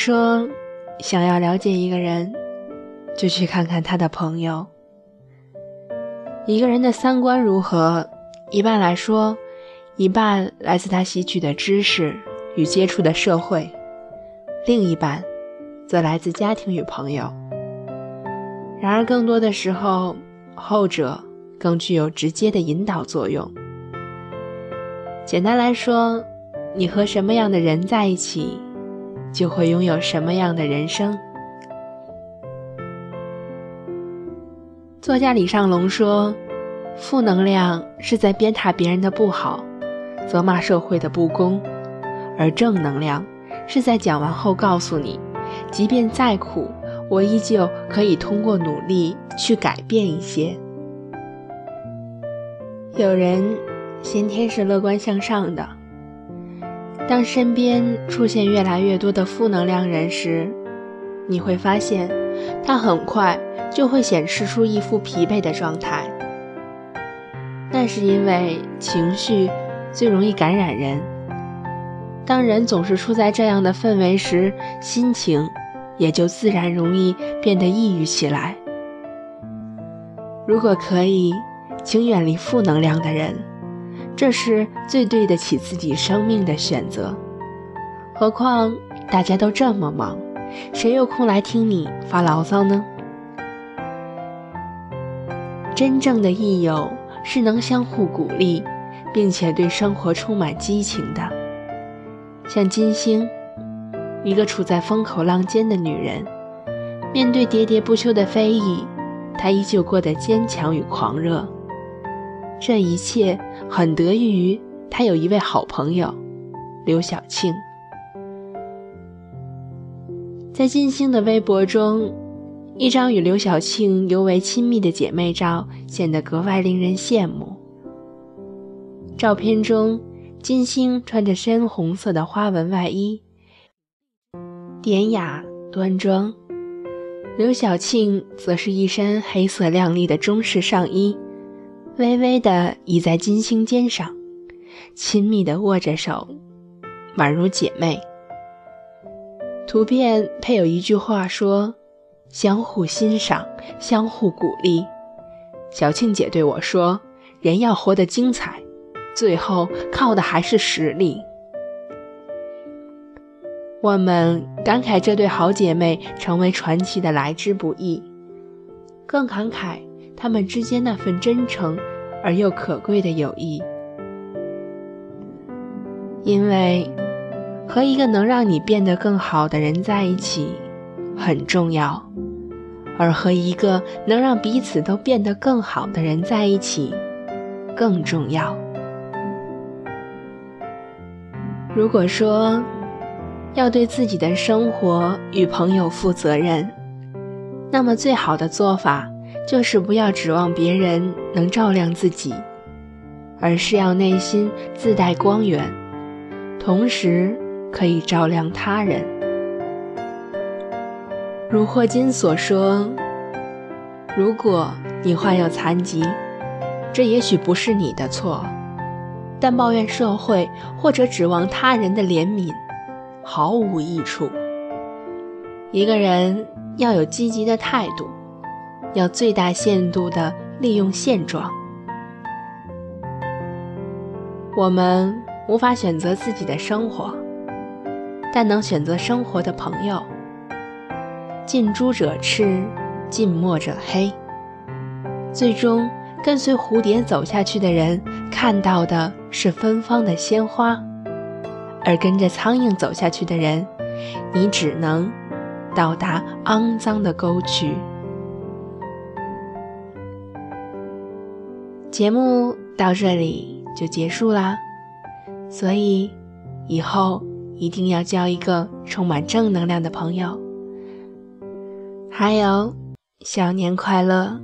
说，想要了解一个人，就去看看他的朋友。一个人的三观如何，一半来说，一半来自他吸取的知识与接触的社会，另一半则来自家庭与朋友。然而，更多的时候，后者更具有直接的引导作用。简单来说，你和什么样的人在一起，就会拥有什么样的人生。作家李尚龙说：“负能量是在鞭挞别人的不好，责骂社会的不公；而正能量是在讲完后告诉你，即便再苦。”我依旧可以通过努力去改变一些。有人先天是乐观向上的，当身边出现越来越多的负能量人时，你会发现他很快就会显示出一副疲惫的状态。那是因为情绪最容易感染人，当人总是处在这样的氛围时，心情。也就自然容易变得抑郁起来。如果可以，请远离负能量的人，这是最对得起自己生命的选择。何况大家都这么忙，谁有空来听你发牢骚呢？真正的益友是能相互鼓励，并且对生活充满激情的，像金星。一个处在风口浪尖的女人，面对喋喋不休的非议，她依旧过得坚强与狂热。这一切很得益于她有一位好朋友，刘晓庆。在金星的微博中，一张与刘晓庆尤为亲密的姐妹照显得格外令人羡慕。照片中，金星穿着深红色的花纹外衣。典雅端庄，刘晓庆则是一身黑色亮丽的中式上衣，微微的倚在金星肩上，亲密的握着手，宛如姐妹。图片配有一句话说：“相互欣赏，相互鼓励。”小庆姐对我说：“人要活得精彩，最后靠的还是实力。”我们感慨这对好姐妹成为传奇的来之不易，更感慨他们之间那份真诚而又可贵的友谊。因为和一个能让你变得更好的人在一起很重要，而和一个能让彼此都变得更好的人在一起更重要。如果说，要对自己的生活与朋友负责任，那么最好的做法就是不要指望别人能照亮自己，而是要内心自带光源，同时可以照亮他人。如霍金所说：“如果你患有残疾，这也许不是你的错，但抱怨社会或者指望他人的怜悯。”毫无益处。一个人要有积极的态度，要最大限度地利用现状。我们无法选择自己的生活，但能选择生活的朋友。近朱者赤，近墨者黑。最终，跟随蝴蝶走下去的人，看到的是芬芳的鲜花。而跟着苍蝇走下去的人，你只能到达肮脏的沟渠。节目到这里就结束啦，所以以后一定要交一个充满正能量的朋友。还有，小年快乐